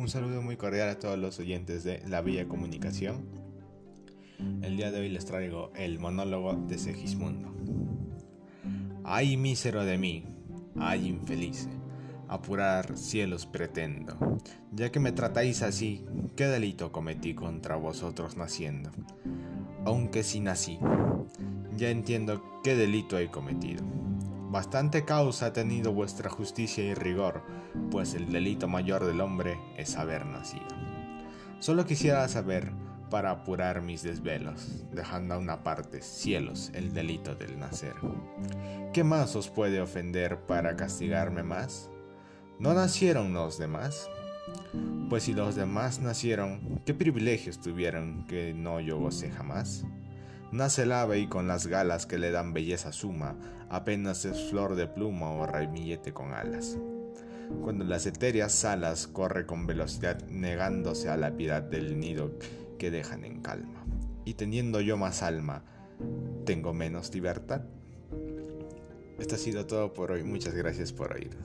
Un saludo muy cordial a todos los oyentes de La Vía Comunicación. El día de hoy les traigo el monólogo de Segismundo. Ay mísero de mí, ay infeliz, apurar cielos pretendo, ya que me tratáis así, ¿qué delito cometí contra vosotros naciendo? Aunque si nací, ya entiendo qué delito he cometido. Bastante causa ha tenido vuestra justicia y rigor, pues el delito mayor del hombre es haber nacido. Solo quisiera saber, para apurar mis desvelos, dejando a una parte, cielos, el delito del nacer. ¿Qué más os puede ofender para castigarme más? ¿No nacieron los demás? Pues si los demás nacieron, ¿qué privilegios tuvieron que no yo gocé jamás? Nace el ave y con las galas que le dan belleza suma, apenas es flor de pluma o ramillete con alas. Cuando las etéreas alas corre con velocidad negándose a la piedad del nido que dejan en calma. Y teniendo yo más alma, ¿tengo menos libertad? Esto ha sido todo por hoy. Muchas gracias por oír.